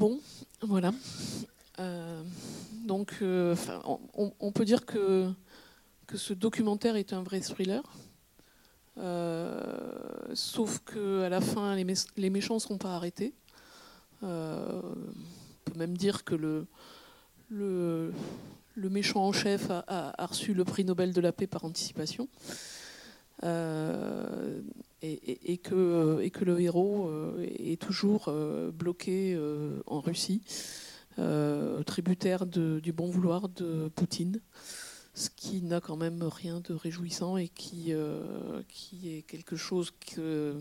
Bon, voilà. Euh, donc, euh, on, peut dire que, que ce documentaire est un vrai thriller. Euh, sauf qu'à la fin, les, méchants ne seront pas arrêtés. on peut même dire que le méchant en chef a, reçu le prix Nobel de la paix par anticipation. Et, que, et, que, le héros est toujours bloqué en Russie. Euh, tributaire du bon vouloir de Poutine, ce qui n'a quand même rien de réjouissant et qui, euh, est quelque chose que,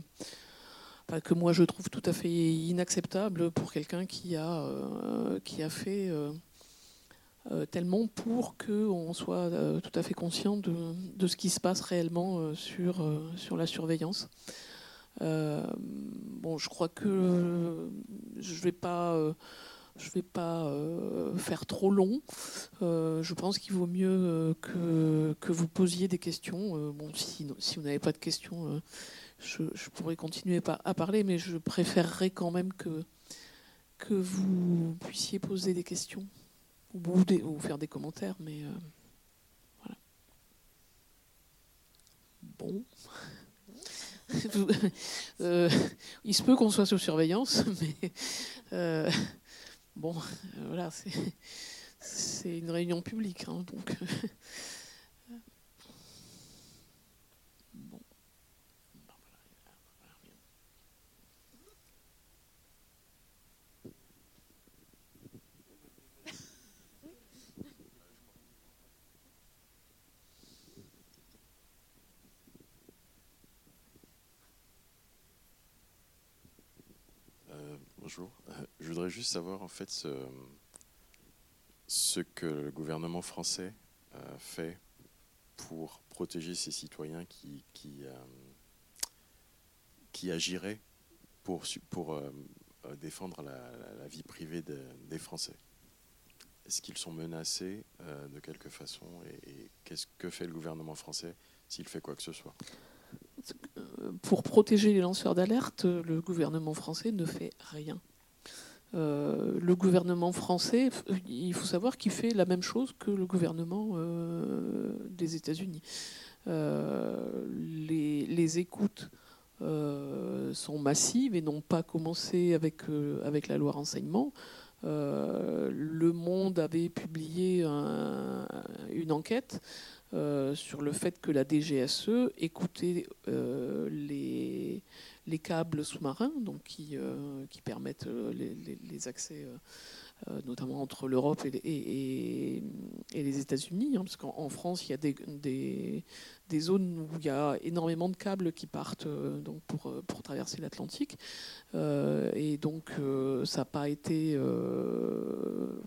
moi je trouve tout à fait inacceptable pour quelqu'un euh, qui a fait tellement pour qu'on soit tout à fait conscient de, ce qui se passe réellement sur, sur la surveillance. bon, je crois que je ne vais pas je vais pas euh, faire trop long. Euh, je pense qu'il vaut mieux euh, que, que, vous posiez des questions. bon, si, si vous n'avez pas de questions, je, pourrais continuer à parler, mais je préférerais quand même que, que vous puissiez poser des questions ou, faire des commentaires. Mais voilà. Bon. il se peut qu'on soit sous surveillance, mais Bon, euh, voilà, c'est une réunion publique, hein, donc. Bonjour. Je voudrais juste savoir en fait ce, que le gouvernement français euh, fait pour protéger ses citoyens qui, qui, euh, agiraient pour, pour euh, défendre la, vie privée des Français. Est-ce qu'ils sont menacés de quelque façon et qu'est-ce que fait le gouvernement français s'il fait quoi que ce soit? Pour protéger les lanceurs d'alerte, le gouvernement français ne fait rien. Euh, le gouvernement français, il faut savoir qu'il fait la même chose que le gouvernement euh, des États-Unis. Euh, les, écoutes sont massives et n'ont pas commencé avec, avec la loi renseignement. le Monde avait publié une enquête sur le fait que la DGSE écoutait les, les câbles sous-marins, donc qui, euh, qui permettent euh, les, accès, euh, notamment entre l'Europe et, et, et, les États-Unis, hein, parce qu'en France, il y a des, des, zones où il y a énormément de câbles qui partent donc pour, pour traverser l'Atlantique, et donc ça n'a pas été, le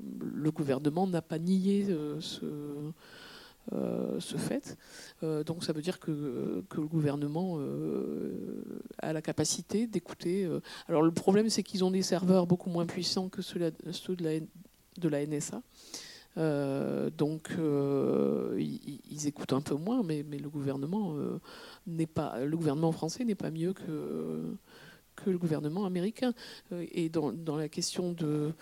gouvernement n'a pas nié ce euh, ce fait. Euh, donc ça veut dire que, que le gouvernement euh, a la capacité d'écouter. alors le problème c'est qu'ils ont des serveurs beaucoup moins puissants que ceux, de, la, NSA. donc ils, écoutent un peu moins, mais, mais le gouvernement n'est pas, le gouvernement français n'est pas mieux que que le gouvernement américain. Et dans, dans la question de,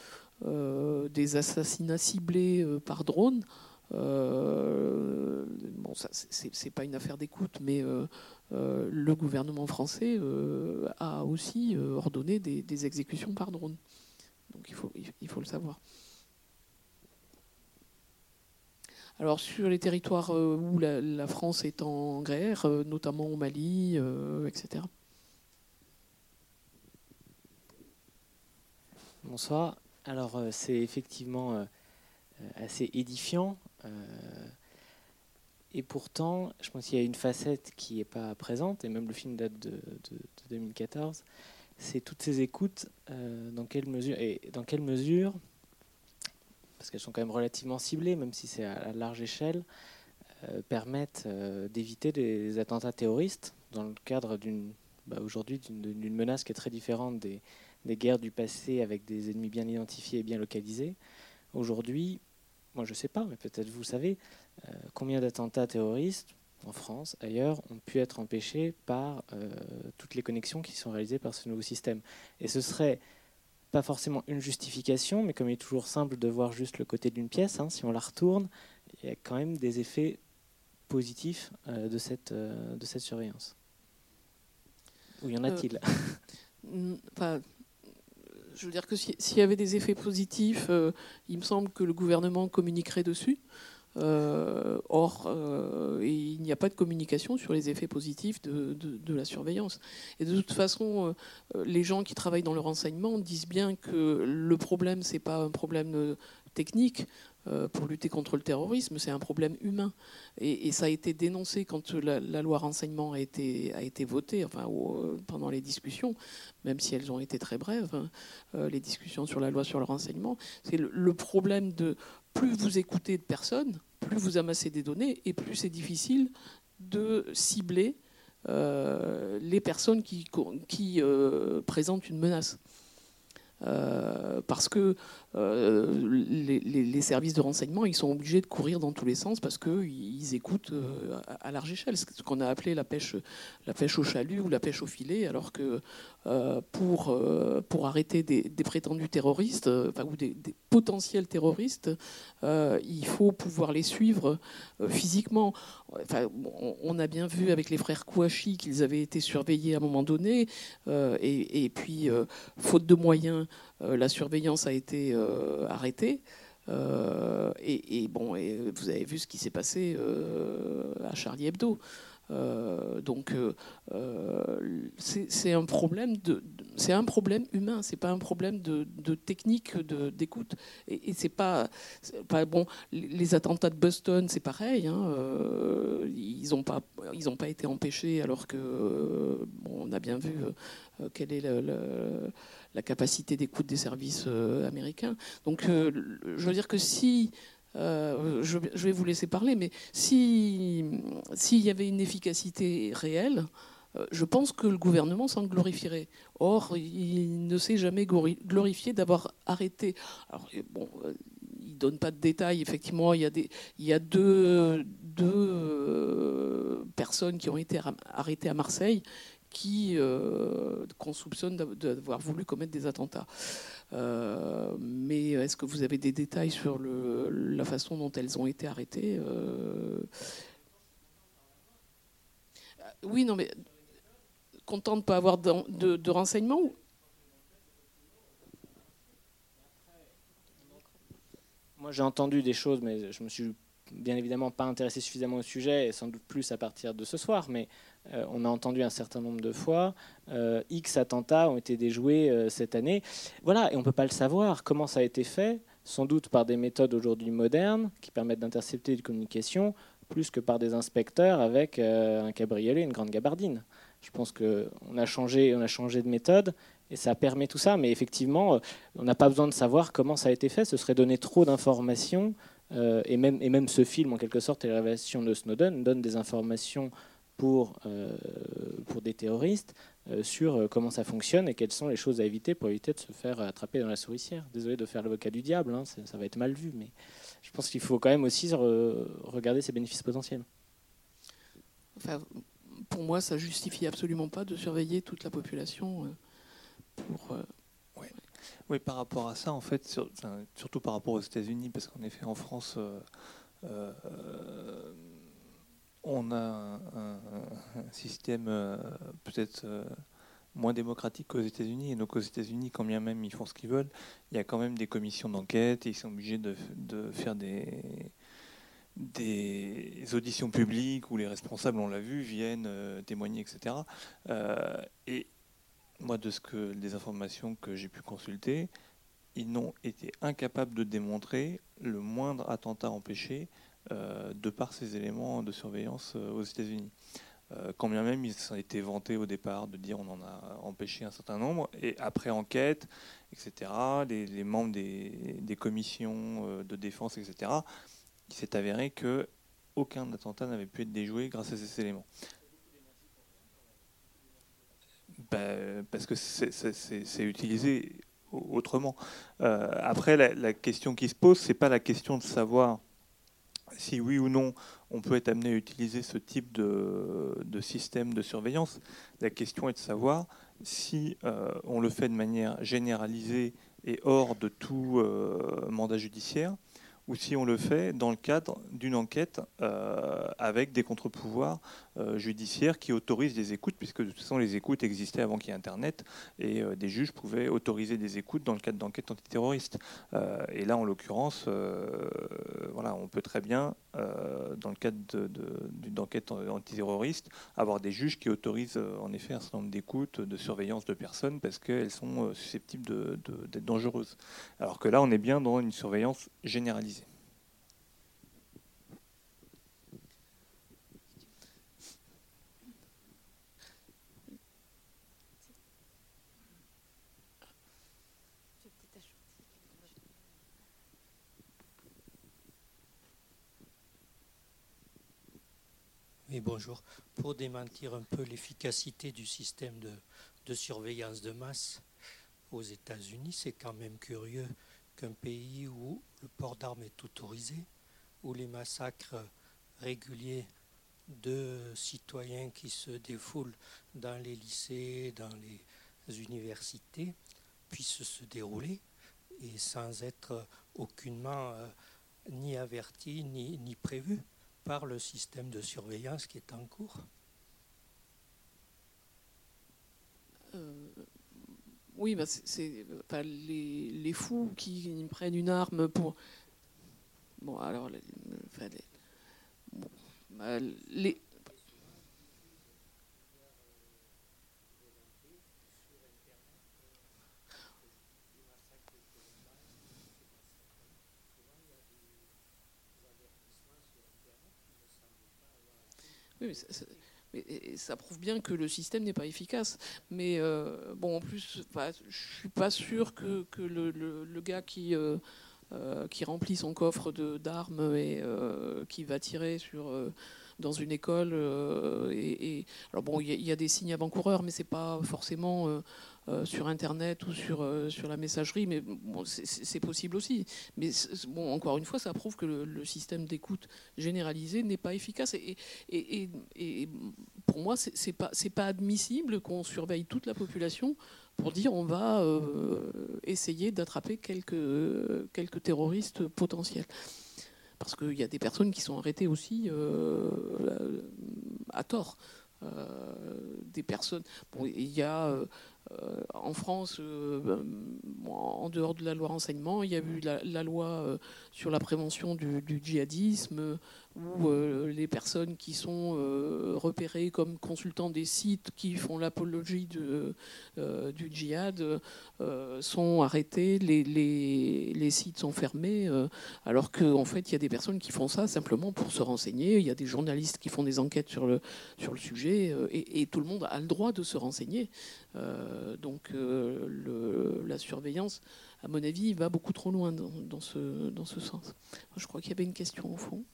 des assassinats ciblés par drone, euh, bon, ça, c'est pas une affaire d'écoute, mais euh, euh, le gouvernement français a aussi ordonné des, exécutions par drone. Donc il faut, il faut le savoir. Alors sur les territoires où la, France est en guerre, notamment au Mali, etc. Bonsoir. Alors c'est effectivement assez édifiant et pourtant, je pense qu'il y a une facette qui n'est pas présente, et même le film date de, 2014, c'est toutes ces écoutes, euh, dans quelle mesure, et dans quelle mesure, parce qu'elles sont quand même relativement ciblées, même si c'est à, large échelle, euh, permettent d'éviter des attentats terroristes dans le cadre d'une, bah, aujourd'hui, d'une menace qui est très différente des, des guerres du passé avec des ennemis bien identifiés et bien localisés. Aujourd'hui, moi je ne sais pas, mais peut-être vous savez, euh, combien d'attentats terroristes en France, ailleurs, ont pu être empêchés par euh, toutes les connexions qui sont réalisées par ce nouveau système. Et ce serait pas forcément une justification, mais comme il est toujours simple de voir juste le côté d'une pièce, hein, si on la retourne, il y a quand même des effets positifs euh, de, cette, de cette surveillance. Où y en a-t-il? Je veux dire que s'il y avait des effets positifs, il me semble que le gouvernement communiquerait dessus. Euh, or, euh, il n'y a pas de communication sur les effets positifs de, la surveillance. Et de toute façon, euh, les gens qui travaillent dans le renseignement disent bien que le problème, c'est pas un problème technique pour lutter contre le terrorisme, c'est un problème humain. Et, ça a été dénoncé quand la, loi renseignement a été, a été votée, enfin, pendant les discussions, même si elles ont été très brèves, hein, les discussions sur la loi sur le renseignement. C'est le problème de plus vous écoutez de personnes, plus vous amassez des données et plus c'est difficile de cibler euh, les personnes qui, euh, présentent une menace. Euh, parce que euh, les, services de renseignement, ils sont obligés de courir dans tous les sens parce qu'ils écoutent euh, à, large échelle, ce qu'on a appelé la pêche, la pêche au chalut ou la pêche au filet, alors que pour, pour arrêter des, prétendus terroristes, ou des, potentiels terroristes, il faut pouvoir les suivre physiquement. Enfin, on a bien vu avec les frères Kouachi qu'ils avaient été surveillés à un moment donné, et, puis, faute de moyens, euh, la surveillance a été euh, arrêtée. Euh, et, bon, et vous avez vu ce qui s'est passé à Charlie Hebdo. Donc c'est un problème de, c'est un problème humain, c'est pas un problème de, technique d'écoute. Et, c'est pas, bon. Les attentats de Boston, c'est pareil. Hein, ils n'ont pas ils ont pas été empêchés alors que on a bien vu quel est le la capacité d'écoute des services euh, américains. Donc, euh, je veux dire que si euh, je, vais vous laisser parler, mais s'il y avait une efficacité réelle, je pense que le gouvernement s'en glorifierait. Or, il ne s'est jamais glorifié d'avoir arrêté. Alors, bon, il ne donne pas de détails. Effectivement, il y a, des, il y a deux, deux personnes qui ont été arrêtées à Marseille qui euh, qu'on soupçonne d'avoir voulu commettre des attentats. Euh, mais est-ce que vous avez des détails sur la façon dont elles ont été arrêtées euh? Oui, non, mais content de ne pas avoir de, de, renseignements Moi, j'ai entendu des choses, mais je me suis bien évidemment pas intéressé suffisamment au sujet, et sans doute plus à partir de ce soir. Mais euh, on a entendu un certain nombre de fois. Euh, X attentats ont été déjoués euh, cette année. Voilà, et on ne peut pas le savoir. Comment ça a été fait? Sans doute par des méthodes aujourd'hui modernes qui permettent d'intercepter des communications, plus que par des inspecteurs avec un cabriolet et une grande gabardine. Je pense qu'on a changé, a changé de méthode et ça permet tout ça. Mais effectivement, on n'a pas besoin de savoir comment ça a été fait. Ce serait donner trop d'informations. et, même, et même ce film, en quelque sorte, et les révélations de Snowden, donne des informations pour, euh, pour des terroristes euh, sur euh, comment ça fonctionne et quelles sont les choses à éviter pour éviter de se faire attraper dans la souricière. Désolé de faire l'avocat du diable, hein, ça, va être mal vu, mais je pense qu'il faut quand même aussi regarder ses bénéfices potentiels. Enfin, pour moi, ça justifie absolument pas de surveiller toute la population pour. Oui, par rapport à ça, en fait, surtout par rapport aux États-Unis, parce qu'en effet, en France, on a un, système euh, peut-être euh, moins démocratique qu'aux États-Unis. Et donc aux États-Unis, quand bien même ils font ce qu'ils veulent, il y a quand même des commissions d'enquête et ils sont obligés de, faire des, auditions publiques où les responsables, on l'a vu, viennent euh, témoigner, etc. et moi, de ce que des informations que j'ai pu consulter, ils n'ont été incapables de démontrer le moindre attentat empêché de par ces éléments de surveillance euh, aux États-Unis. Euh, quand bien même ils ont été vantés au départ de dire on en a empêché un certain nombre, et après enquête, etc., les, membres des, commissions de défense, etc., il s'est avéré que aucun attentat n'avait pu être déjoué grâce à ces éléments. Ben, parce que c'est utilisé autrement. après, la, la, question qui se pose, c'est pas la question de savoir si oui ou non on peut être amené à utiliser ce type de, système de surveillance. La question est de savoir si euh, on le fait de manière généralisée et hors de tout euh, mandat judiciaire, ou si on le fait dans le cadre d'une enquête euh, avec des contre-pouvoirs euh, judiciaires qui autorisent des écoutes, puisque de toute façon les écoutes existaient avant qu'il y ait Internet, et euh, des juges pouvaient autoriser des écoutes dans le cadre d'enquêtes antiterroristes. et là, en l'occurrence, voilà, on peut très bien, dans le cadre d'une enquête antiterroriste, avoir des juges qui autorisent en effet un certain nombre d'écoutes, de surveillance de personnes, parce qu'elles sont susceptibles d'être dangereuses. Alors que là, on est bien dans une surveillance généralisée. Oui, bonjour. Pour démentir un peu l'efficacité du système de, surveillance de masse aux États-Unis, c'est quand même curieux qu'un pays où le port d'armes est autorisé, où les massacres réguliers de citoyens qui se défoulent dans les lycées, dans les universités, puissent se dérouler et sans être aucunement euh, ni avertis ni, ni prévus par le système de surveillance qui est en cours euh, Oui, bah c'est les, fous qui prennent une arme pour. Bon, alors, les, bah, les, Oui, mais ça, prouve bien que le système n'est pas efficace. Mais euh, bon, en plus, je je suis pas sûr que, le, gars qui, euh, euh, qui remplit son coffre d'armes et qui va tirer sur dans une école. et, alors bon, il y, a des signes avant-coureurs, mais c'est pas forcément euh, sur Internet ou sur, euh, sur la messagerie, mais c'est possible aussi. Mais bon, encore une fois, ça prouve que le, système d'écoute généralisé n'est pas efficace. Et, pour moi, c'est pas, pas admissible qu'on surveille toute la population pour dire on va euh, essayer d'attraper quelques, quelques terroristes potentiels parce qu'il y a des personnes qui sont arrêtées aussi à tort. des personnes. Bon, il y a euh, en France, euh, en dehors de la loi renseignement, il y a eu la, loi euh, sur la prévention du, djihadisme, où les personnes qui sont repérées comme consultants des sites qui font l'apologie du djihad sont arrêtées, les, sites sont fermés, alors qu'en fait, il y a des personnes qui font ça simplement pour se renseigner. Il y a des journalistes qui font des enquêtes sur le, sujet, et, tout le monde a le droit de se renseigner. Euh, donc euh, la surveillance, à mon avis, va beaucoup trop loin dans ce sens. Je crois qu'il y avait une question au fond.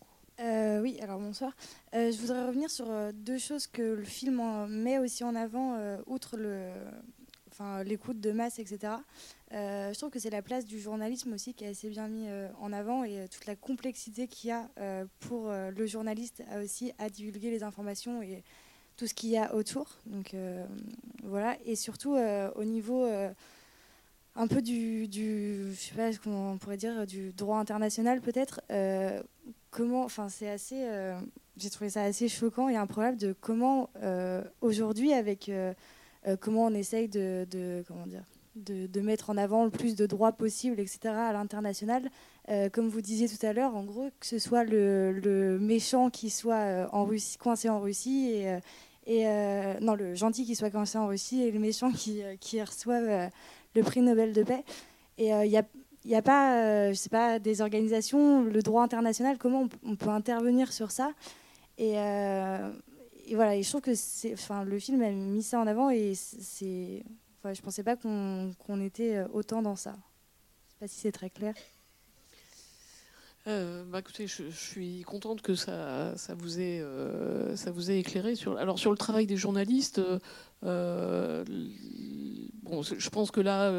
Euh, oui, alors bonsoir. je voudrais revenir sur deux choses que le film met aussi en avant, outre le, enfin, l'écoute de masse, etc. je trouve que c'est la place du journalisme aussi qui est assez bien mis en avant et toute la complexité qu'il y a pour le journaliste aussi à divulguer les informations et tout ce qu'il y a autour. Donc euh, voilà, et surtout euh, au niveau euh, un peu du, je sais pas comment on pourrait dire, du droit international peut-être. C'est assez, j'ai trouvé ça assez choquant et improbable de comment aujourd'hui avec comment on essaye de, comment dire. De, mettre en avant le plus de droits possibles, etc., à l'international. comme vous disiez tout à l'heure, en gros, que ce soit le, méchant qui soit coincé en Russie et, euh, non, le gentil qui soit coincé en Russie et le méchant qui, euh, qui reçoivent euh, le prix Nobel de paix. Et il n'y a, y a pas, je sais pas, des organisations, le droit international, comment on, peut intervenir sur ça? Et, et, voilà, et je trouve que le film a mis ça en avant et c'est, je pensais pas qu'on était autant dans ça. Je sais pas si c'est très clair. Euh, bah, écoutez, je, suis contente que ça, vous ait, euh, ça vous ait éclairé. Sur, alors sur le travail des journalistes, euh, bon, je pense que là,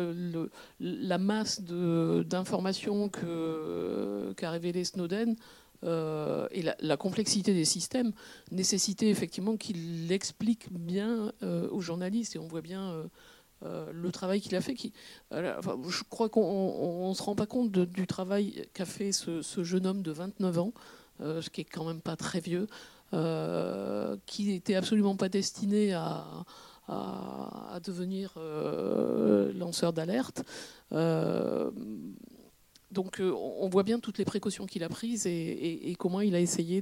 la masse d'informations qu'a révélé Snowden euh, et la, complexité des systèmes nécessitait effectivement qu'il explique bien euh, aux journalistes, et on voit bien euh, le travail qu'il a fait. Qui, je crois qu'on ne se rend pas compte du travail qu'a fait ce, jeune homme de 29 ans, ce qui est quand même pas très vieux, qui n'était absolument pas destiné à devenir lanceur d'alerte. Donc euh, on voit bien toutes les précautions qu'il a prises et, comment il a essayé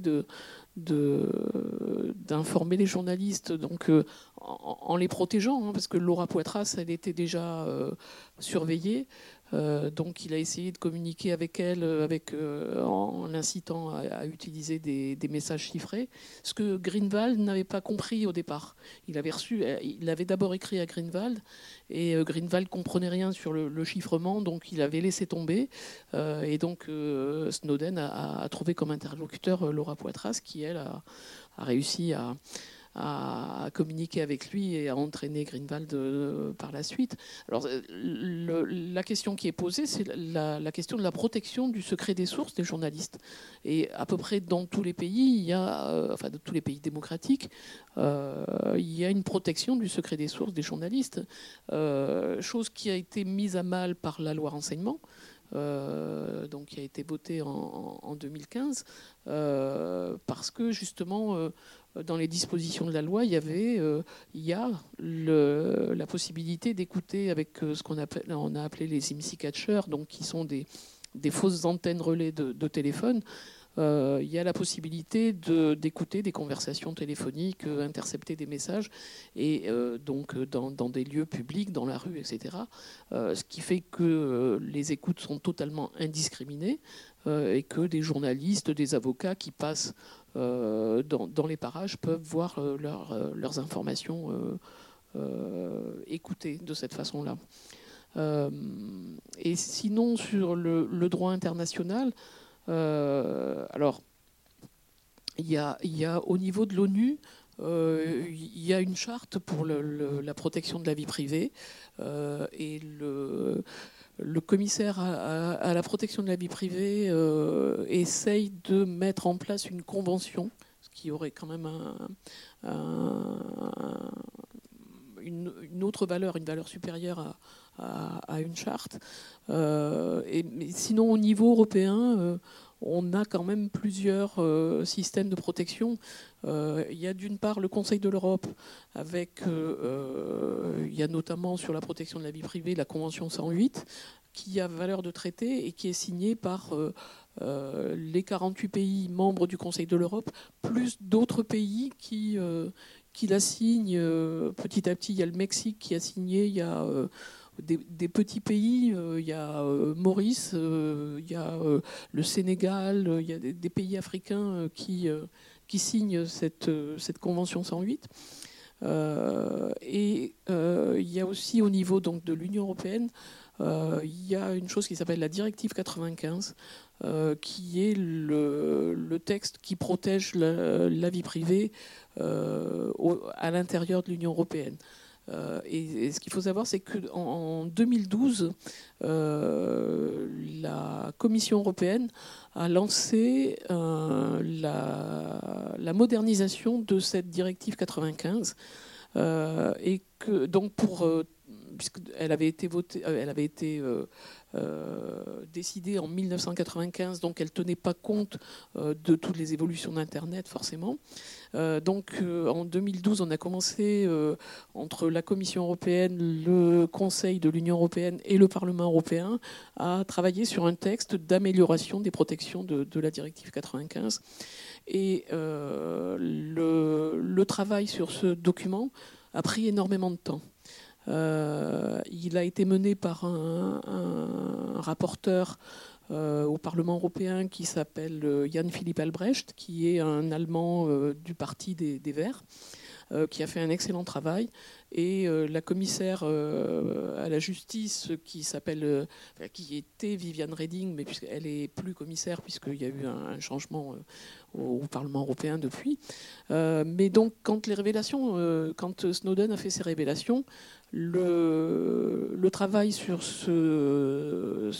d'informer les journalistes donc euh, en, les protégeant hein, parce que Laura Poitras elle était déjà euh, surveillée euh, donc il a essayé de communiquer avec elle euh, euh, en l'incitant à, utiliser des, messages chiffrés, ce que Greenwald n'avait pas compris au départ. Il avait, d'abord écrit à Greenwald et Greenwald comprenait rien sur le, chiffrement, donc il avait laissé tomber. et donc Snowden a, trouvé comme interlocuteur Laura Poitras qui, elle, a réussi à à, communiquer avec lui et à entraîner Greenwald euh, par la suite. Alors, euh, la question qui est posée, c'est la, question de la protection du secret des sources des journalistes. Et à peu près dans tous les pays, a, euh, enfin, de tous les pays démocratiques, il y a une protection du secret des sources des journalistes, chose qui a été mise à mal par la loi renseignement. Donc qui a été votée en, en 2015, parce que justement dans les dispositions de la loi, il y avait, euh, il y a la possibilité d'écouter avec euh, ce qu'on a, on a appelé les IMSI catchers, donc qui sont des, fausses antennes relais de, téléphone. Euh, il y a la possibilité d'écouter des conversations téléphoniques, intercepter des messages, et donc dans, des lieux publics, dans la rue, etc. ce qui fait que les écoutes sont totalement indiscriminées et que des journalistes, des avocats qui passent euh, dans, les parages peuvent voir euh, euh, leurs informations écoutées de cette façon-là. et sinon, sur le, droit international, alors, il y, a, au niveau de l'ONU, il y a une charte pour la protection de la vie privée et le, commissaire à, la protection de la vie privée euh, essaye de mettre en place une convention, ce qui aurait quand même une, autre valeur, une valeur supérieure à, une charte. Euh, sinon, au niveau européen, euh, on a quand même plusieurs systèmes de protection. il y a d'une part le Conseil de l'Europe, avec, il y a notamment sur la protection de la vie privée la Convention 108, qui a valeur de traité et qui est signé par euh, euh, les 48 pays membres du Conseil de l'Europe, plus d'autres pays qui, euh, qui la signent petit à petit. Il y a le Mexique qui a signé, il y a des, petits pays, il y a Maurice, il y a le Sénégal, il y a des, pays africains qui, signent cette, Convention 108. et il y a aussi au niveau de l'Union européenne euh, il y a une chose qui s'appelle la directive 95, euh, qui est le, texte qui protège la, vie privée euh, à l'intérieur de l'Union européenne. Et, ce qu'il faut savoir, c'est qu'en en 2012, la Commission européenne a lancé la, la, modernisation de cette directive 95. et que donc pour puisqu'elle avait été, votée, euh, elle avait été euh, euh, décidée en 1995, donc elle ne tenait pas compte de toutes les évolutions d'Internet, forcément. donc en 2012, on a commencé entre la Commission européenne, le Conseil de l'Union européenne et le Parlement européen à travailler sur un texte d'amélioration des protections de, la directive 95. Et le travail sur ce document a pris énormément de temps. Euh, il a été mené par un, rapporteur euh, au Parlement européen qui s'appelle euh, Jan-Philippe Albrecht, qui est un Allemand du Parti des, Verts, qui a fait un excellent travail. Et la commissaire à la justice, qui s'appelle, qui était Viviane Reding, mais puisqu'elle est plus commissaire puisqu'il y a eu un, changement au, Parlement européen depuis. mais donc, quand les révélations, quand Snowden a fait ses révélations, le, travail sur ce,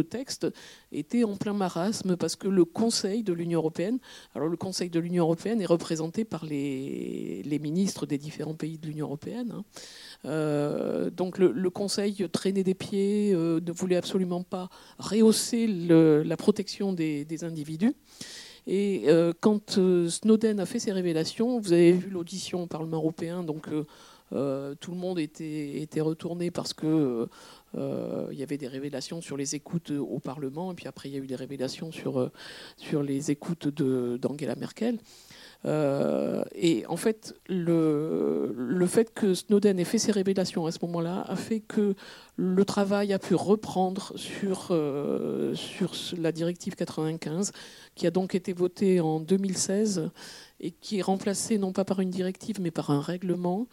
texte était en plein marasme parce que le Conseil de l'Union européenne, alors le Conseil de l'Union européenne est représenté par les, ministres des différents pays de l'Union européenne. Hein. Euh, donc le, Conseil traînait des pieds, euh, ne voulait absolument pas rehausser la protection des, individus. Et euh, quand Snowden a fait ses révélations, vous avez vu l'audition au Parlement européen, donc euh, euh, tout le monde était, retourné parce que euh, y avait des révélations sur les écoutes au Parlement, et puis après il y a eu des révélations sur, les écoutes d'Angela Merkel. Euh, et en fait, le, fait que Snowden ait fait ses révélations à ce moment-là a fait que le travail a pu reprendre euh, sur la directive 95, qui a donc été votée en 2016 et qui est remplacée non pas par une directive mais par un règlement,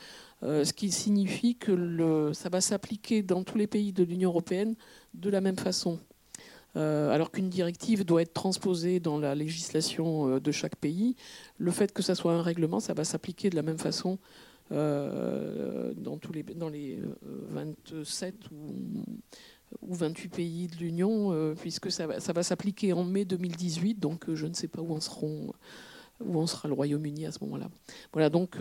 euh, ce qui signifie que ça va s'appliquer dans tous les pays de l'Union européenne de la même façon. Euh, alors qu'une directive doit être transposée dans la législation euh, de chaque pays, le fait que ça soit un règlement, ça va s'appliquer de la même façon dans, tous les, dans les 27 ou, ou 28 pays de l'Union, puisque ça va, s'appliquer en mai 2018, donc je ne sais pas où en, seront, où en sera le Royaume-Uni à ce moment-là. Voilà, donc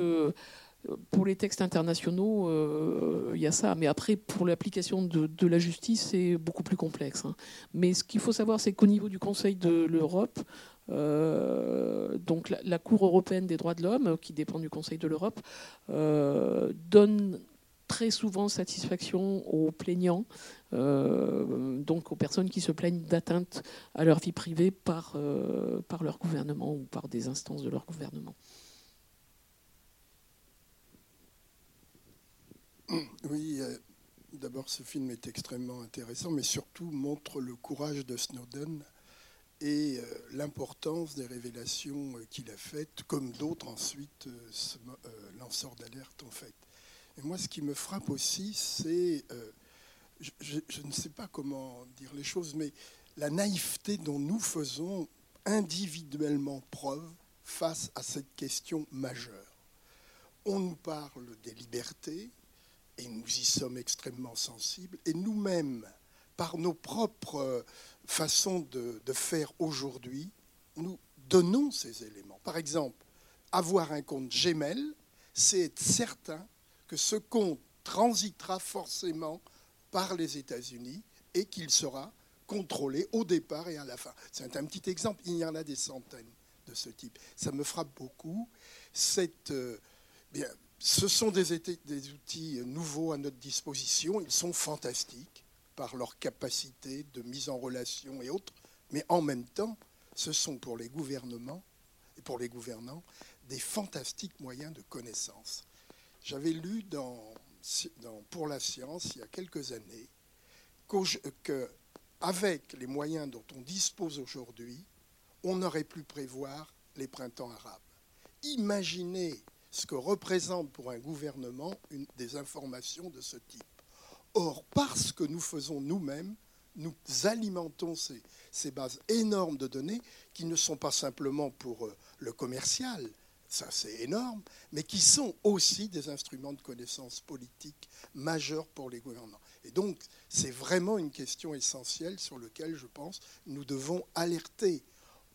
pour les textes internationaux, il euh, y a ça. Mais après, pour l'application de, la justice, c'est beaucoup plus complexe. Hein. Mais ce qu'il faut savoir, c'est qu'au niveau du Conseil de l'Europe, euh, donc la, Cour européenne des droits de l'homme, qui dépend du Conseil de l'Europe, euh, donne très souvent satisfaction aux plaignants, donc aux personnes qui se plaignent d'atteinte à leur vie privée par leur gouvernement ou par des instances de leur gouvernement. Oui, euh, d'abord ce film est extrêmement intéressant, mais surtout montre le courage de Snowden et euh, l'importance des révélations euh, qu'il a faites, comme d'autres ensuite ce, lanceurs d'alerte ont fait. Et moi, ce qui me frappe aussi, c'est, je, ne sais pas comment dire les choses, mais la naïveté dont nous faisons individuellement preuve face à cette question majeure. On nous parle des libertés, et nous y sommes extrêmement sensibles, et nous-mêmes, par nos propres façons de, de faire aujourd'hui, nous donnons ces éléments. Par exemple, avoir un compte Gmail, c'est être certain que ce compte transitera forcément par les États-Unis et qu'il sera contrôlé au départ et à la fin. C'est un petit exemple, il y en a des centaines de ce type. Ça me frappe beaucoup. Cette, euh, bien, ce sont des, outils nouveaux à notre disposition. Ils sont fantastiques par leur capacité de mise en relation et autres. Mais en même temps, ce sont pour les gouvernements et pour les gouvernants des fantastiques moyens de connaissance. J'avais lu dans, dans, Pour la science il y a quelques années qu'avec les moyens dont on dispose aujourd'hui, on aurait pu prévoir les printemps arabes. Imaginez ce que représente pour un gouvernement une, des informations de ce type. Or, parce que nous faisons nous-mêmes, nous alimentons ces, bases énormes de données qui ne sont pas simplement pour euh, le commercial, ça c'est énorme, mais qui sont aussi des instruments de connaissance politique majeurs pour les gouvernements. Et donc, c'est vraiment une question essentielle sur laquelle, je pense, nous devons alerter.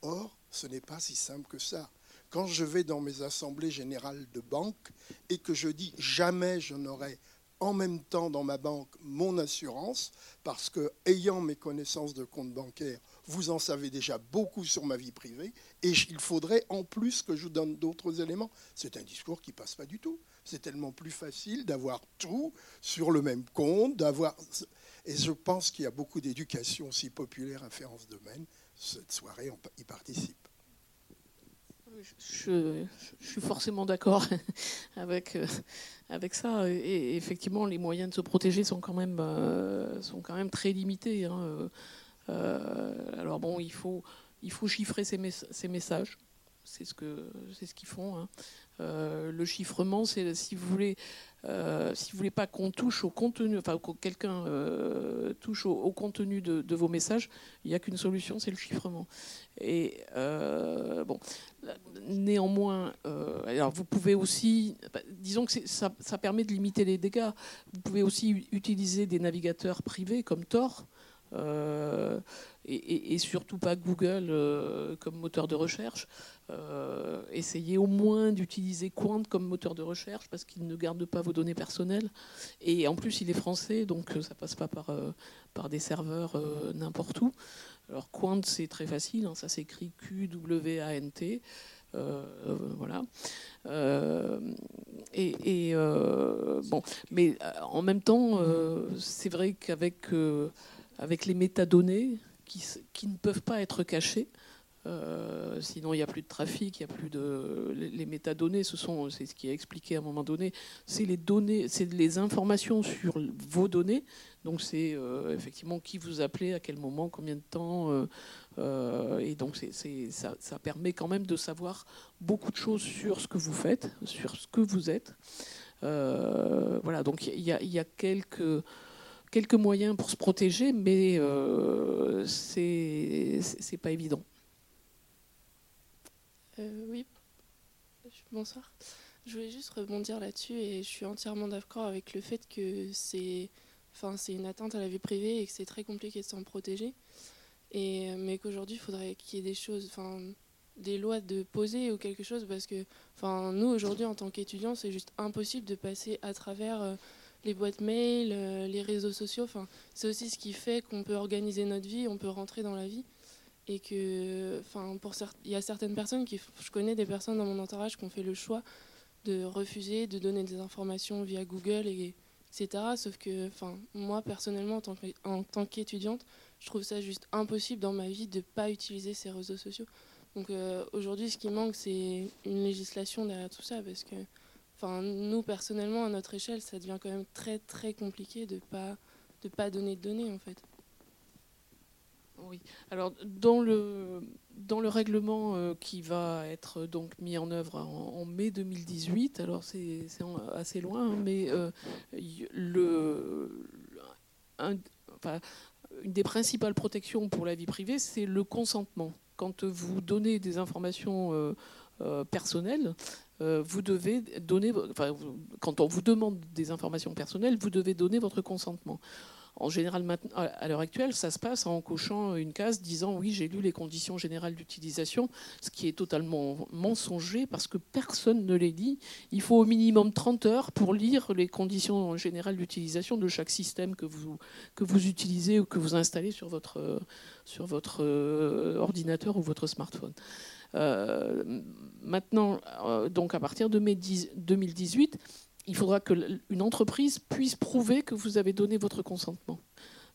Or, ce n'est pas si simple que ça quand je vais dans mes assemblées générales de banque et que je dis jamais je n'aurai en même temps dans ma banque mon assurance, parce que ayant mes connaissances de compte bancaire, vous en savez déjà beaucoup sur ma vie privée, et il faudrait en plus que je vous donne d'autres éléments. C'est un discours qui passe pas du tout. C'est tellement plus facile d'avoir tout sur le même compte, d'avoir. Et je pense qu'il y a beaucoup d'éducation aussi populaire à faire en ce domaine. Cette soirée y participe. Je, suis forcément d'accord avec, euh, avec ça. Et effectivement, les moyens de se protéger sont quand même, euh, sont quand même très limités. Hein. Euh, alors bon, il faut, il faut chiffrer ces, ces messages. C'est ce que c'est ce qu'ils font. Hein. Euh, le chiffrement, si vous voulez, euh, voulez pas qu'on touche au contenu, enfin que quelqu'un euh, touche au, contenu de, vos messages, il n'y a qu'une solution, c'est le chiffrement. Et bon, néanmoins, alors vous pouvez aussi, bah, disons que ça, ça, permet de limiter les dégâts. Vous pouvez aussi utiliser des navigateurs privés comme Tor. Et, surtout pas Google comme moteur de recherche. Euh, essayez au moins d'utiliser Quant comme moteur de recherche parce qu'il ne garde pas vos données personnelles. Et en plus, il est français, donc euh, ça passe pas par, euh, par des serveurs n'importe où. Alors Quant, c'est très facile, hein, ça s'écrit Q-W-A-N-T. voilà. et, bon, mais en même temps, c'est vrai qu'avec avec les métadonnées qui, ne peuvent pas être cachées, euh, sinon, il n'y a plus de trafic, il y a plus de les, métadonnées. Ce sont, c'est ce qui est expliqué à un moment donné. C'est les données, c'est les informations sur vos données. Donc, c'est euh, effectivement qui vous appelez, à quel moment, combien de temps. Euh, et donc, ça, permet quand même de savoir beaucoup de choses sur ce que vous faites, sur ce que vous êtes. voilà. Donc, il y a quelques quelques moyens pour se protéger, mais c'est c'est pas évident. Euh, oui, bonsoir. Je voulais juste rebondir là-dessus et je suis entièrement d'accord avec le fait que c'est enfin, une atteinte à la vie privée et que c'est très compliqué de s'en protéger. Et, mais qu'aujourd'hui, il faudrait qu'il y ait des choses, enfin, des lois de poser ou quelque chose parce que enfin, nous, aujourd'hui, en tant qu'étudiants, c'est juste impossible de passer à travers. Les boîtes mail, euh, les réseaux sociaux, enfin, c'est aussi ce qui fait qu'on peut organiser notre vie, on peut rentrer dans la vie et que, enfin, pour il y a certaines personnes qui, je connais des personnes dans mon entourage qui ont fait le choix de refuser de donner des informations via Google et etc. Sauf que, enfin, moi personnellement en tant qu'étudiante, je trouve ça juste impossible dans ma vie de pas utiliser ces réseaux sociaux. Donc euh, aujourd'hui, ce qui manque, c'est une législation derrière tout ça, parce que, enfin, nous personnellement, à notre échelle, ça devient quand même très très compliqué de pas de pas donner de données en fait. Oui. Alors dans le dans le règlement euh, qui va être donc mis en œuvre en, mai 2018, alors c'est assez loin, hein, mais euh, le une des principales protections pour la vie privée, c'est le consentement. Quand vous donnez des informations euh, personnelles, vous devez donner, quand on vous demande des informations personnelles, vous devez donner votre consentement. En général, à l'heure actuelle, ça se passe en cochant une case disant oui, j'ai lu les conditions générales d'utilisation, ce qui est totalement mensonger parce que personne ne les lit. Il faut au minimum 30 heures pour lire les conditions générales d'utilisation de chaque système que vous, que vous utilisez ou que vous installez sur votre, sur votre euh, ordinateur ou votre smartphone. Euh, maintenant, euh, donc à partir de mai 2018, il faudra qu'une entreprise puisse prouver que vous avez donné votre consentement.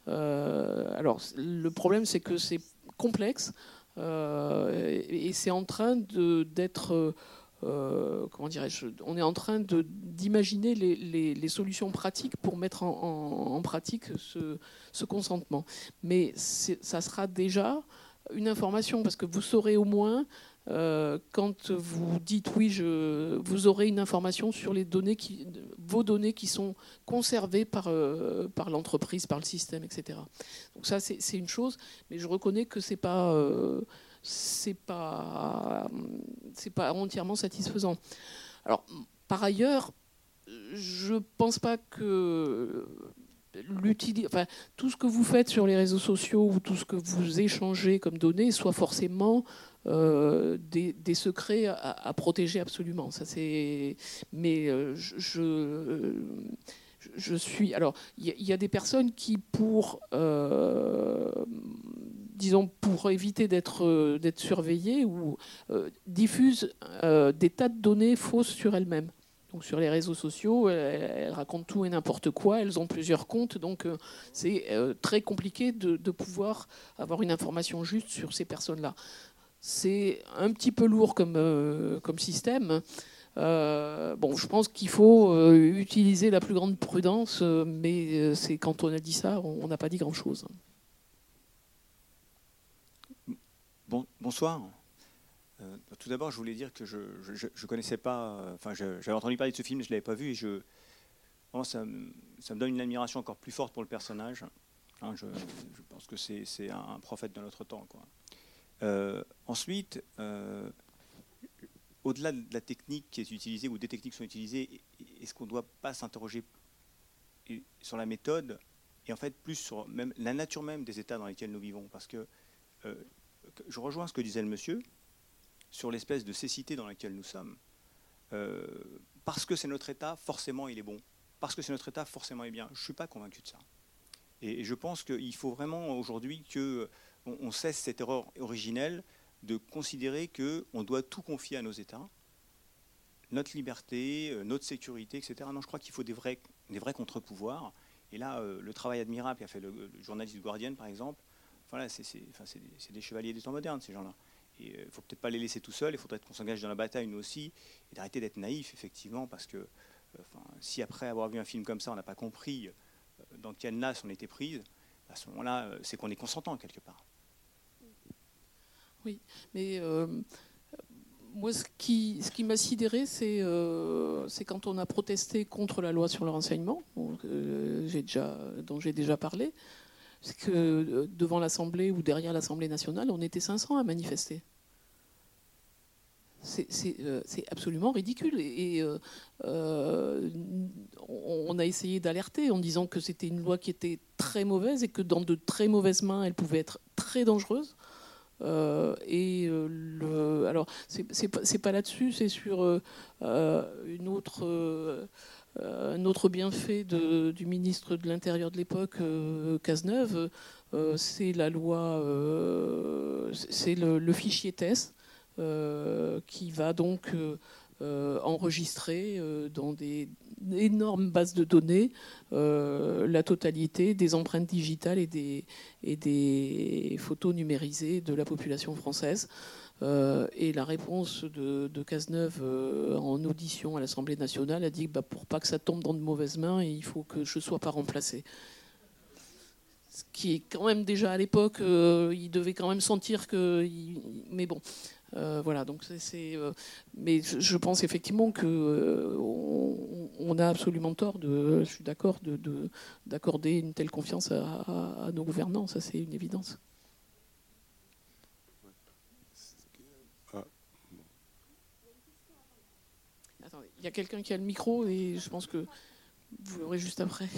Euh, alors, le problème, c'est que c'est complexe et, c'est en train d'être. Comment dirais-je On est en train d'imaginer les, solutions pratiques pour mettre en, pratique ce, consentement. Mais ça sera déjà une information parce que vous saurez au moins euh, quand vous dites oui, je, vous aurez une information sur les données qui, vos données qui sont conservées par, euh, par l'entreprise, par le système, etc. Donc ça, c'est une chose, mais je reconnais que c'est pas euh, c'est pas c'est pas entièrement satisfaisant. Alors, par ailleurs, je pense pas que tout ce que vous faites sur les réseaux sociaux ou tout ce que vous échangez comme données soit forcément euh, des, secrets à, protéger absolument. Ça. Mais euh, je, suis. Alors, il y, a des personnes qui, pour. Euh, disons, pour éviter d'être, d'être surveillées, ou, diffusent des tas de données fausses sur elles-mêmes. Donc sur les réseaux sociaux, elles, racontent tout et n'importe quoi, elles ont plusieurs comptes, donc c'est très compliqué de, pouvoir avoir une information juste sur ces personnes-là. C'est un petit peu lourd comme, euh, système. Euh, bon, je pense qu'il faut euh, utiliser la plus grande prudence, mais c'est quand on a dit ça, on n'a pas dit grand-chose. Bon, bonsoir. Euh, tout d'abord, je voulais dire que je ne connaissais pas, euh, enfin, j'avais entendu parler de ce film, je ne l'avais pas vu, et je, ça, me donne une admiration encore plus forte pour le personnage. Hein, je, pense que c'est un prophète de notre temps. Euh, ensuite, au-delà de la technique qui est utilisée, ou des techniques sont utilisées, est-ce qu'on ne doit pas s'interroger sur la méthode et en fait plus sur même la nature même des États dans lesquels nous vivons? Parce que je rejoins ce que disait le monsieur, sur l'espèce de cécité dans laquelle nous sommes. Euh, parce que c'est notre État, forcément il est bon. Parce que c'est notre État, forcément il est bien. Je ne suis pas convaincu de ça. Et, je pense qu'il faut vraiment aujourd'hui qu'on on cesse cette erreur originelle de considérer qu'on doit tout confier à nos États, notre liberté, euh, notre sécurité, etc. Non, je crois qu'il faut des vrais, des contre-pouvoirs. Et là, euh, le travail admirable qu'a fait le, journaliste Guardian, par exemple, voilà, c'est des chevaliers des temps modernes, ces gens-là. Il ne euh, faut peut-être pas les laisser tout seuls, il faudrait qu'on s'engage dans la bataille nous aussi, et d'arrêter d'être naïf, effectivement, parce que euh, si après avoir vu un film comme ça, on n'a pas compris euh, dans quel nas on était prise, à ce moment-là, c'est qu'on est consentant quelque part. Oui, mais moi, ce qui, ce qui m'a sidéré, c'est quand on a protesté contre la loi sur le renseignement, dont j'ai déjà parlé, c'est que devant l'Assemblée ou derrière l'Assemblée nationale, on était 500 à manifester. Euh, c'est absolument ridicule. Et, euh, euh, on a essayé d'alerter en disant que c'était une loi qui était très mauvaise et que dans de très mauvaises mains, elle pouvait être très dangereuse. et le, alors, c'est pas là-dessus, c'est sur une autre. Un autre bienfait du ministre de l'Intérieur de l'époque, Cazeneuve, c'est la loi, c'est le, fichier euh, qui va donc euh, euh, enregistrer dans des énormes bases de données la totalité des empreintes digitales et des photos numérisées de la population française. Et la réponse de, de Cazeneuve en audition à l'Assemblée nationale a dit que bah, pour pas que ça tombe dans de mauvaises mains, il faut que je ne sois pas remplacé. Ce qui est quand même déjà à l'époque, il devait quand même sentir que. mais bon, euh, voilà, donc c'est. Euh, mais je pense effectivement que euh, on, a absolument tort de. Je suis d'accord de d'accorder une telle confiance à, nos gouvernants, ça c'est une évidence. Attendez, il y a quelqu'un qui a le micro et je pense que vous l'aurez juste après.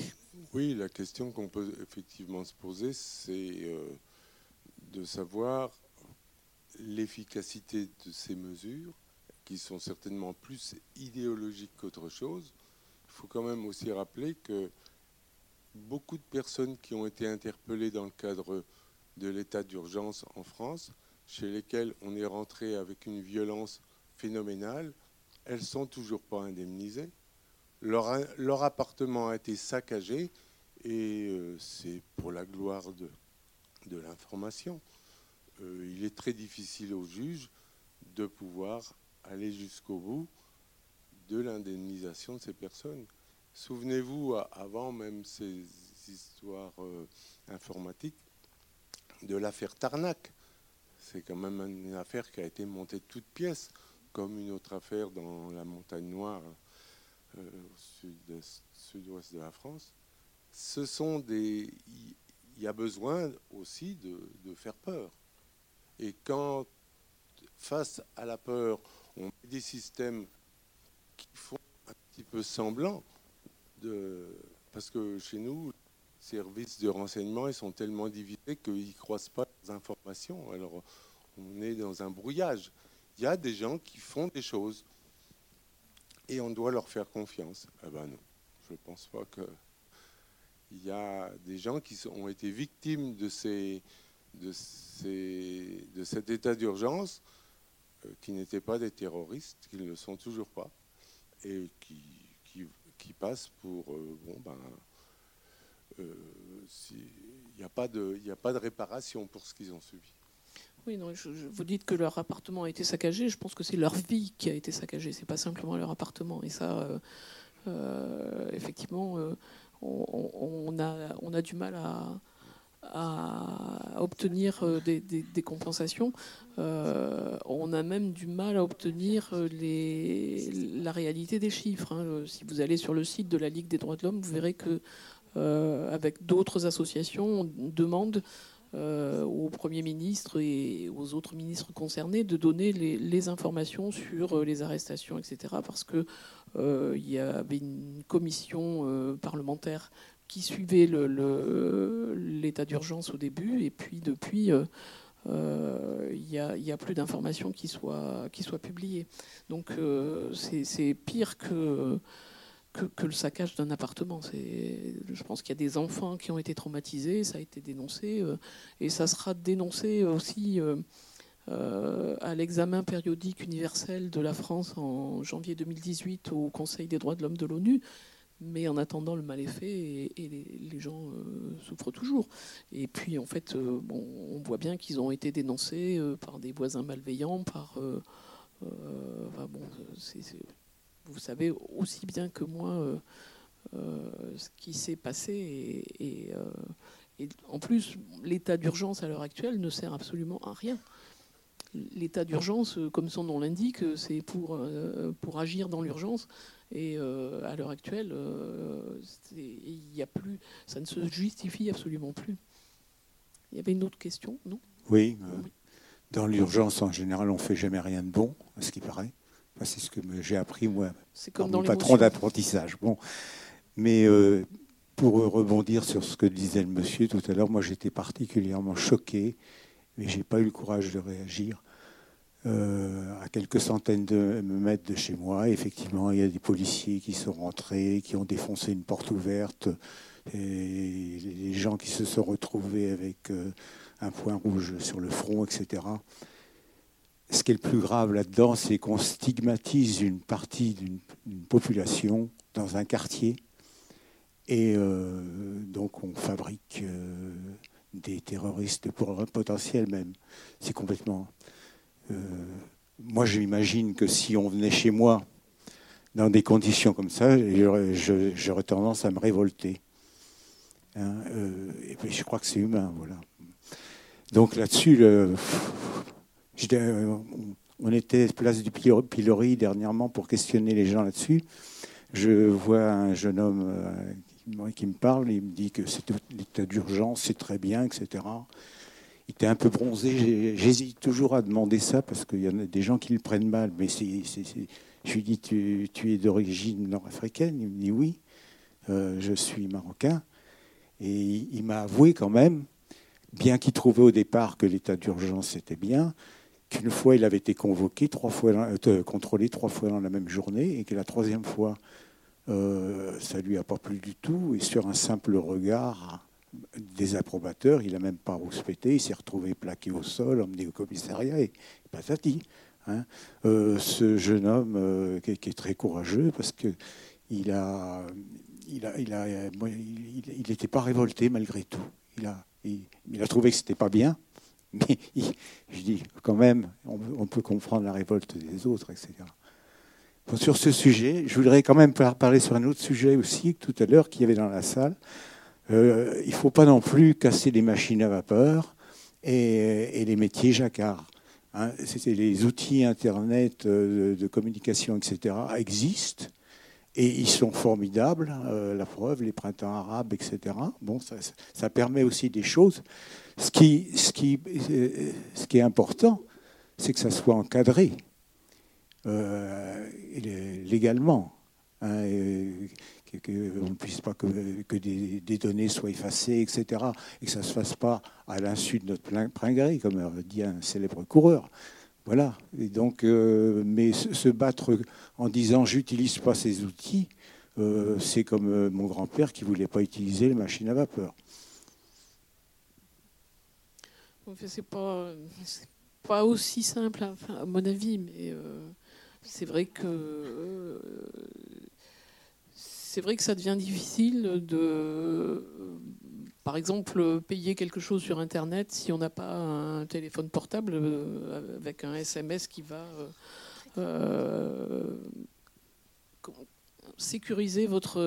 Oui, la question qu'on peut effectivement se poser, c'est de savoir l'efficacité de ces mesures, qui sont certainement plus idéologiques qu'autre chose, il faut quand même aussi rappeler que beaucoup de personnes qui ont été interpellées dans le cadre de l'état d'urgence en France, chez lesquelles on est rentré avec une violence phénoménale, elles sont toujours pas indemnisées. Leur, appartement a été saccagé et euh, c'est pour la gloire de, l'information. Euh, il est très difficile au juge de pouvoir aller jusqu'au bout de l'indemnisation de ces personnes. Souvenez-vous, avant même ces histoires euh, informatiques, de l'affaire Tarnac. C'est quand même une affaire qui a été montée de toutes pièces, comme une autre affaire dans la montagne noire euh, au sud-ouest de la France. Ce sont des. Il y a besoin aussi de faire peur. Et quand, face à la peur, on met des systèmes qui font un petit peu semblant de. Parce que chez nous, les services de renseignement ils sont tellement divisés qu'ils ne croisent pas les informations. Alors, on est dans un brouillage. Il y a des gens qui font des choses et on doit leur faire confiance. Eh ben non, je ne pense pas que. Il y a des gens qui ont été victimes de cet état d'urgence euh, qui n'étaient pas des terroristes, qui ne le sont toujours pas, et qui, passent pour euh, bon ben euh, il n'y a pas de réparation pour ce qu'ils ont subi. Oui, je, vous dites que leur appartement a été saccagé. Je pense que c'est leur vie qui a été saccagée. C'est pas simplement leur appartement. Et ça, effectivement, on, on, a, on a du mal à, obtenir euh, des, compensations. Euh, on a même du mal à obtenir euh, la réalité des chiffres. hein. Euh, Si vous allez sur le site de la Ligue des droits de l'homme, vous verrez que euh, avec d'autres associations, on demande euh, au Premier ministre et aux autres ministres concernés de donner les, informations sur euh, les arrestations, etc. Parce que euh, il y avait une commission euh, parlementaire qui suivait l'état d'urgence au début, et puis depuis, euh, euh, il n'y a, plus d'informations qui soient, qui soient publiées. Donc euh, c'est pire que, que, le saccage d'un appartement. Je pense qu'il y a des enfants qui ont été traumatisés, ça a été dénoncé, euh, et ça sera dénoncé aussi. euh, euh, à l'examen périodique universel de la France en janvier 2018 au Conseil des droits de l'homme de l'ONU. Mais en attendant, le mal est fait et, les, gens souffrent toujours. Et puis, en fait, bon, on voit bien qu'ils ont été dénoncés par des voisins malveillants, par. enfin, bon, c'est- vous savez aussi bien que moi euh, euh, ce qui s'est passé. Et, et, euh, et en plus, l'état d'urgence à l'heure actuelle ne sert absolument à rien. L'état d'urgence, comme son nom l'indique, c'est pour, pour agir dans l'urgence. Et euh, à l'heure actuelle, euh, y a plus, ça ne se justifie absolument plus. Il y avait une autre question, non? Oui. euh, dans l'urgence, en général, on fait jamais rien de bon, à ce qui paraît. Enfin, c'est ce que j'ai appris, moi, comme dans mon patron d'apprentissage. Bon. Mais euh, pour rebondir sur ce que disait le monsieur tout à l'heure, moi, j'étais particulièrement choqué, mais j'ai pas eu le courage de réagir. Euh, à quelques centaines de mètres de chez moi, effectivement, il y a des policiers qui sont rentrés, qui ont défoncé une porte ouverte, et les gens qui se sont retrouvés avec euh, un point rouge sur le front, etc. Ce qui est le plus grave là-dedans, c'est qu'on stigmatise une partie d'une population dans un quartier, et euh, donc on fabrique euh, des terroristes pour potentiels même. C'est complètement. Euh, moi, j'imagine que si on venait chez moi dans des conditions comme ça, j'aurais tendance à me révolter. Hein, euh, et puis je crois que c'est humain, voilà. Donc là-dessus, le- on était place du Pilo- Pilori dernièrement pour questionner les gens là-dessus. Je vois un jeune homme euh, qui me- parle, il me dit que c'est l'état d'urgence, c'est très bien, etc. Il était un peu bronzé. J'hésite toujours à demander ça parce qu'il y en a des gens qui le prennent mal. Mais je lui dis tu, tu es d'origine nord-africaine? Il me dit oui. Euh, je suis marocain. Et il, il m'a avoué quand même, bien qu'il trouvait au départ que l'état d'urgence était bien, qu'une fois il avait été convoqué, trois fois, euh, contrôlé trois fois dans la même journée, et que la troisième fois, euh, ça lui a pas plu du tout. Et sur un simple regard des approbateurs, il n'a même pas rouspété, il s'est retrouvé plaqué au sol, emmené au commissariat, et patati. Hein. Euh, ce jeune homme euh, qui, est- très courageux parce que il a, il a, il a, euh, il n'était pas révolté malgré tout. Il a, il a trouvé que c'était pas bien, mais je dis quand même, on, peut comprendre la révolte des autres, etc. Sur ce sujet, je voudrais quand même par- parler sur un autre sujet aussi tout à l'heure qu'il y avait dans la salle. Euh, il ne faut pas non plus casser les machines à vapeur et, les métiers jacquards. Hein, les outils Internet euh, de, de communication, etc., existent et ils sont formidables. euh, la preuve, les printemps arabes, etc. Bon, ça, ça permet aussi des choses. Euh, ce qui est important, c'est que ça soit encadré euh, légalement. Hein, et que- que on ne puisse pas que, des, données soient effacées, etc. Et que ça ne se fasse pas à l'insu de notre plein, gré, comme dit un célèbre coureur. Voilà. Et donc, euh, mais se, battre en disant j'utilise pas ces outils, euh, c'est comme euh, mon grand-père qui voulait pas utiliser les machines à vapeur. C'est pas, pas aussi simple, enfin, à mon avis, mais c'est vrai que c'est vrai que ça devient difficile de, par exemple, payer quelque chose sur Internet si on n'a pas un téléphone portable euh, avec un SMS qui va euh, euh, sécuriser votre,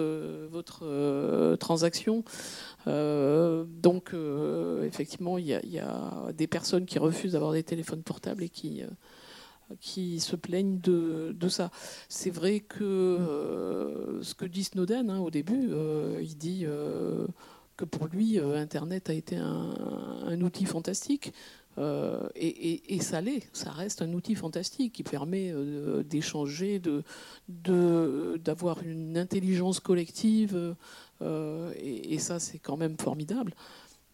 votre transaction. donc, effectivement, il y, a des personnes qui refusent d'avoir des téléphones portables et qui, qui se plaignent de, ça. C'est vrai que ce que dit Snowden hein, au début, il dit que pour lui, Internet a été un outil fantastique. Euh, et, ça l'est, ça reste un outil fantastique qui permet euh, d'échanger, d'avoir une intelligence collective, euh, et, ça c'est quand même formidable.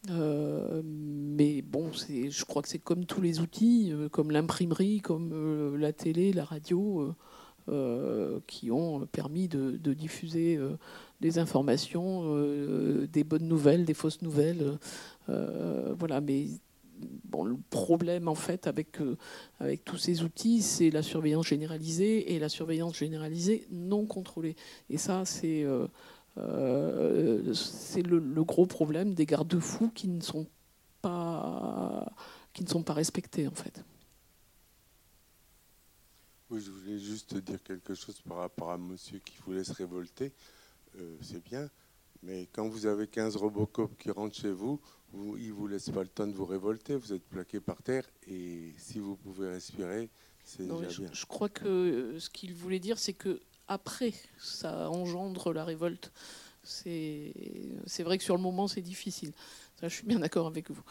Mais bon, je crois que c'est comme tous les outils, comme l'imprimerie, comme la télé, la radio, qui ont permis de, de diffuser des informations, des bonnes nouvelles, des fausses nouvelles. voilà, mais bon, le problème en fait avec, euh, avec tous ces outils, c'est la surveillance généralisée et la surveillance généralisée non contrôlée. Et ça, c'est euh, euh, c'est le, gros problème des garde-fous qui ne sont pas qui ne sont pas respectés en fait. Oui, je voulais juste dire quelque chose par rapport à monsieur qui voulait se révolter. c'est bien, mais quand vous avez 15 Robocop qui rentrent chez vous, vous, il ne vous laisse pas le temps de vous révolter, vous êtes plaqué par terre, et si vous pouvez respirer, c'est déjà je, bien. Je crois que euh, ce qu'il voulait dire, c'est que après, ça engendre la révolte. C'est vrai que sur le moment, c'est difficile. Je suis bien d'accord avec vous.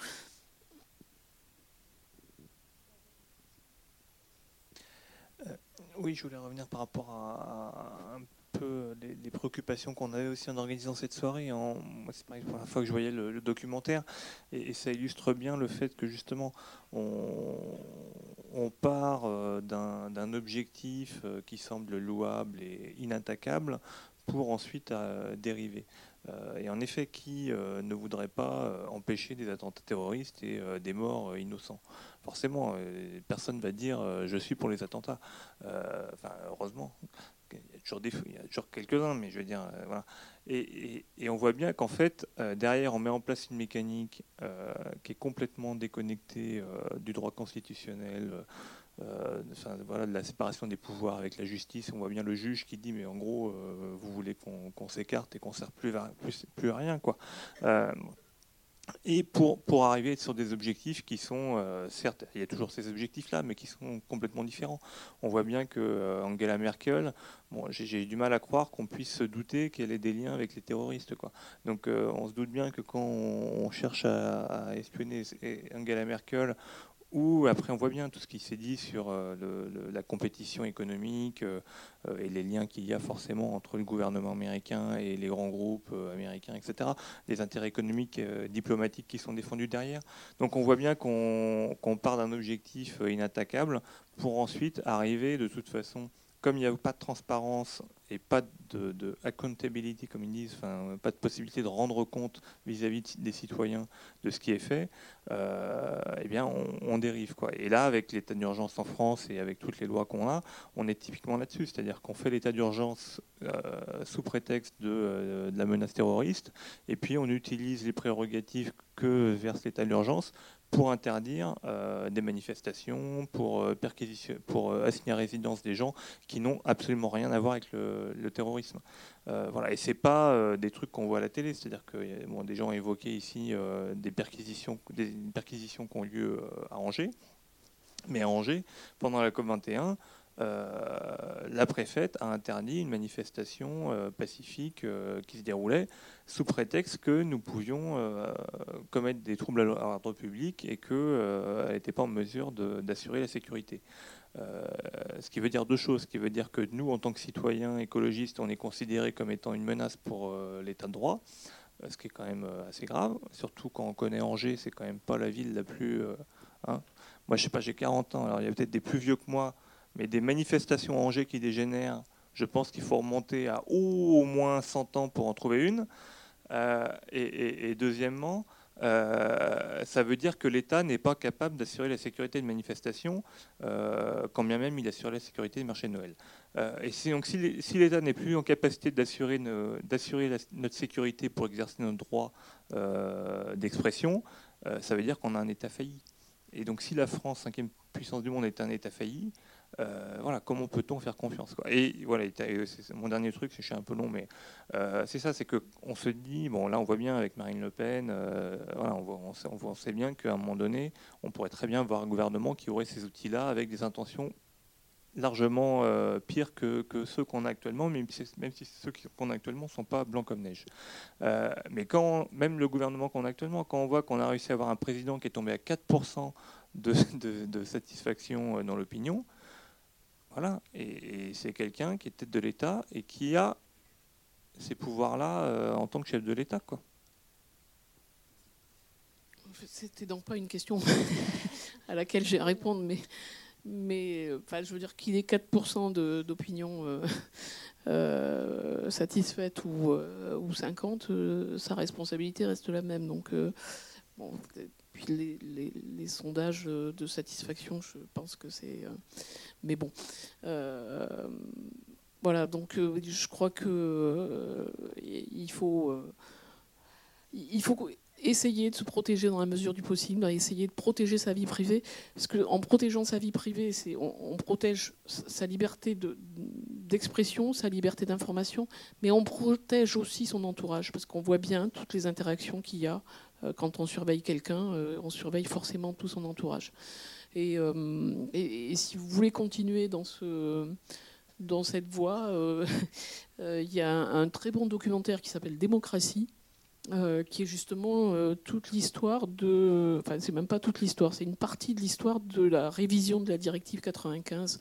Euh, oui, je voulais revenir par rapport à, un peu les, préoccupations qu'on avait aussi en organisant cette soirée. c'est la première fois que je voyais le, documentaire, et, ça illustre bien le fait que justement on, part euh, d'un objectif euh, qui semble louable et inattaquable pour ensuite euh, dériver. et en effet, qui ne voudrait pas empêcher des attentats terroristes et des morts innocents? Forcément, personne ne va dire je suis pour les attentats. heureusement il y a toujours quelques-uns, mais je veux dire, euh, voilà. Et, on voit bien qu'en fait, euh, derrière, on met en place une mécanique euh, qui est complètement déconnectée du droit constitutionnel, voilà, de la séparation des pouvoirs avec la justice. On voit bien le juge qui dit, mais en gros, vous voulez qu'on s'écarte et qu'on ne sert plus, plus, plus, à rien, quoi et pour, pour arriver sur des objectifs qui sont, euh, certes, il y a toujours ces objectifs-là, mais qui sont complètement différents. On voit bien que euh, Angela Merkel, bon, j'ai eu du mal à croire qu'on puisse se douter qu'elle ait des liens avec les terroristes. Quoi. Donc euh, on se doute bien que quand on, cherche à, à espionner Angela Merkel, ou après on voit bien tout ce qui s'est dit sur euh, la compétition économique euh, euh, et les liens qu'il y a forcément entre le gouvernement américain et les grands groupes américains, etc. Les intérêts économiques, diplomatiques qui sont défendus derrière. Donc on voit bien qu'on part d'un objectif inattaquable pour ensuite arriver de toute façon comme il n'y a pas de transparence et pas de, accountability, comme ils disent, enfin, pas de possibilité de rendre compte vis-à-vis des citoyens de ce qui est fait, euh, eh bien, on, dérive. Quoi. Et là, avec l'état d'urgence en France et avec toutes les lois qu'on a, on est typiquement là-dessus. C'est-à-dire qu'on fait l'état d'urgence euh, sous prétexte de, euh, de, la menace terroriste, et puis on utilise les prérogatives que verse l'état d'urgence pour interdire euh, des manifestations, pour, euh, pour euh, assigner à résidence des gens qui n'ont absolument rien à voir avec le, terrorisme. voilà. Et ce n'est pas des trucs qu'on voit à la télé, c'est-à-dire que bon, des gens ont évoqué ici des, perquisitions, des perquisitions qui ont lieu à Angers. Mais à Angers, pendant la COP21, euh, la préfète a interdit une manifestation euh, pacifique euh, qui se déroulait sous prétexte que nous pouvions commettre des troubles à l'ordre public et qu'elle n'était pas en mesure d'assurer la sécurité. ce qui veut dire deux choses. Ce qui veut dire que nous, en tant que citoyens écologistes, on est considérés comme étant une menace pour l'état de droit, ce qui est quand même assez grave. Surtout quand on connaît Angers, c'est quand même pas la ville la plus. Hein. Moi, je sais pas, j'ai 40 ans, alors il y a peut-être des plus vieux que moi mais des manifestations à Angers qui dégénèrent, je pense qu'il faut remonter à au moins 100 ans pour en trouver une. Euh, et, deuxièmement, euh, ça veut dire que l'État n'est pas capable d'assurer la sécurité de manifestations, euh, quand bien même il assure la sécurité du marché de Noël. et donc, si l'État n'est plus en capacité d'assurer notre sécurité pour exercer notre droit d'expression, ça veut dire qu'on a un État failli. Et donc, si la France, cinquième puissance du monde, est un État failli, euh, voilà, comment peut-on faire confiance Et voilà, mon dernier truc, je suis un peu long, mais euh, c'est ça, c'est qu'on se dit, bon là on voit bien avec Marine Le Pen, euh, voilà, on, sait, on, sait, bien qu'à un moment donné, on pourrait très bien voir un gouvernement qui aurait ces outils-là avec des intentions largement pires que, ceux qu'on a actuellement, même si, même si ceux qu'on a actuellement ne sont pas blancs comme neige. mais quand même le gouvernement qu'on a actuellement, quand on voit qu'on a réussi à avoir un président qui est tombé à 4% de, de satisfaction dans l'opinion, voilà. Et, c'est quelqu'un qui est tête de l'État et qui a ces pouvoirs-là euh, en tant que chef de l'État. quoi. C'était donc pas une question à laquelle j'ai à répondre, mais, mais enfin, je veux dire qu'il ait 4% d'opinion euh, euh, satisfaite ou, ou 50, sa responsabilité reste la même. Donc, bon, puis les, sondages de satisfaction, je pense que c'est. Euh, mais bon. Euh, voilà, donc euh, je crois que il faut. il faut essayer de se protéger dans la mesure du possible, essayer de protéger sa vie privée, parce qu'en protégeant sa vie privée, on, protège sa liberté d'expression, sa liberté d'information, mais on protège aussi son entourage, parce qu'on voit bien toutes les interactions qu'il y a euh, quand on surveille quelqu'un, euh, on surveille forcément tout son entourage. Euh, et, si vous voulez continuer dans, ce, dans cette voie, il y a un, très bon documentaire qui s'appelle Démocratie, qui est justement toute l'histoire de. Enfin, c'est même pas toute l'histoire, c'est une partie de l'histoire de la révision de la directive 95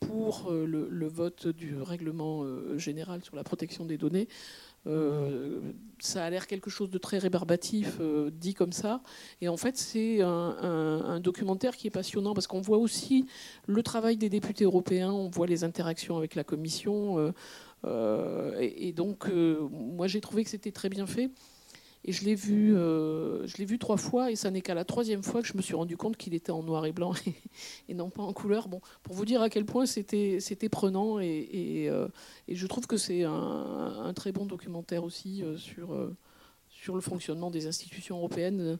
pour le vote du règlement général sur la protection des données. Euh, ça a l'air quelque chose de très rébarbatif euh, dit comme ça. Et en fait, c'est un, documentaire qui est passionnant parce qu'on voit aussi le travail des députés européens, on voit les interactions avec la Commission. Euh, et, donc, moi, j'ai trouvé que c'était très bien fait. Et je l'ai vu, euh, je l'ai vu trois fois, et ça n'est qu'à la troisième fois que je me suis rendu compte qu'il était en noir et blanc et, non pas en couleur. Bon, pour vous dire à quel point c'était, c'était prenant, et, euh, je trouve que c'est un, très bon documentaire aussi euh, sur, sur le fonctionnement des institutions européennes.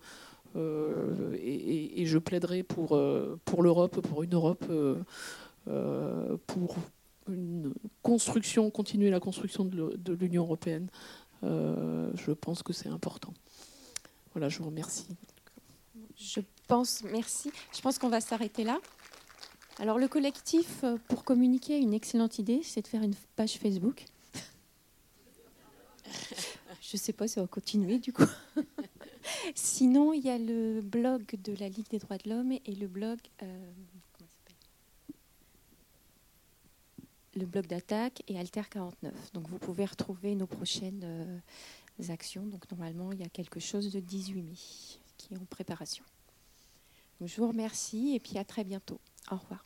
Et, je plaiderai pour, pour l'Europe, pour une Europe, pour une construction, continuer la construction de l'Union européenne. Euh, je pense que c'est important. Voilà, je vous remercie. Je pense, merci. Je pense qu'on va s'arrêter là. Alors le collectif, euh, pour communiquer, une excellente idée, c'est de faire une page Facebook. Je ne sais pas si on va continuer du coup. Sinon, il y a le blog de la Ligue des droits de l'homme et le blog euh, le bloc d'attaque et Alter 49. Donc vous pouvez retrouver nos prochaines euh, actions. Donc normalement, il y a quelque chose de 18 mai qui est en préparation. je vous remercie et puis à très bientôt. Au revoir.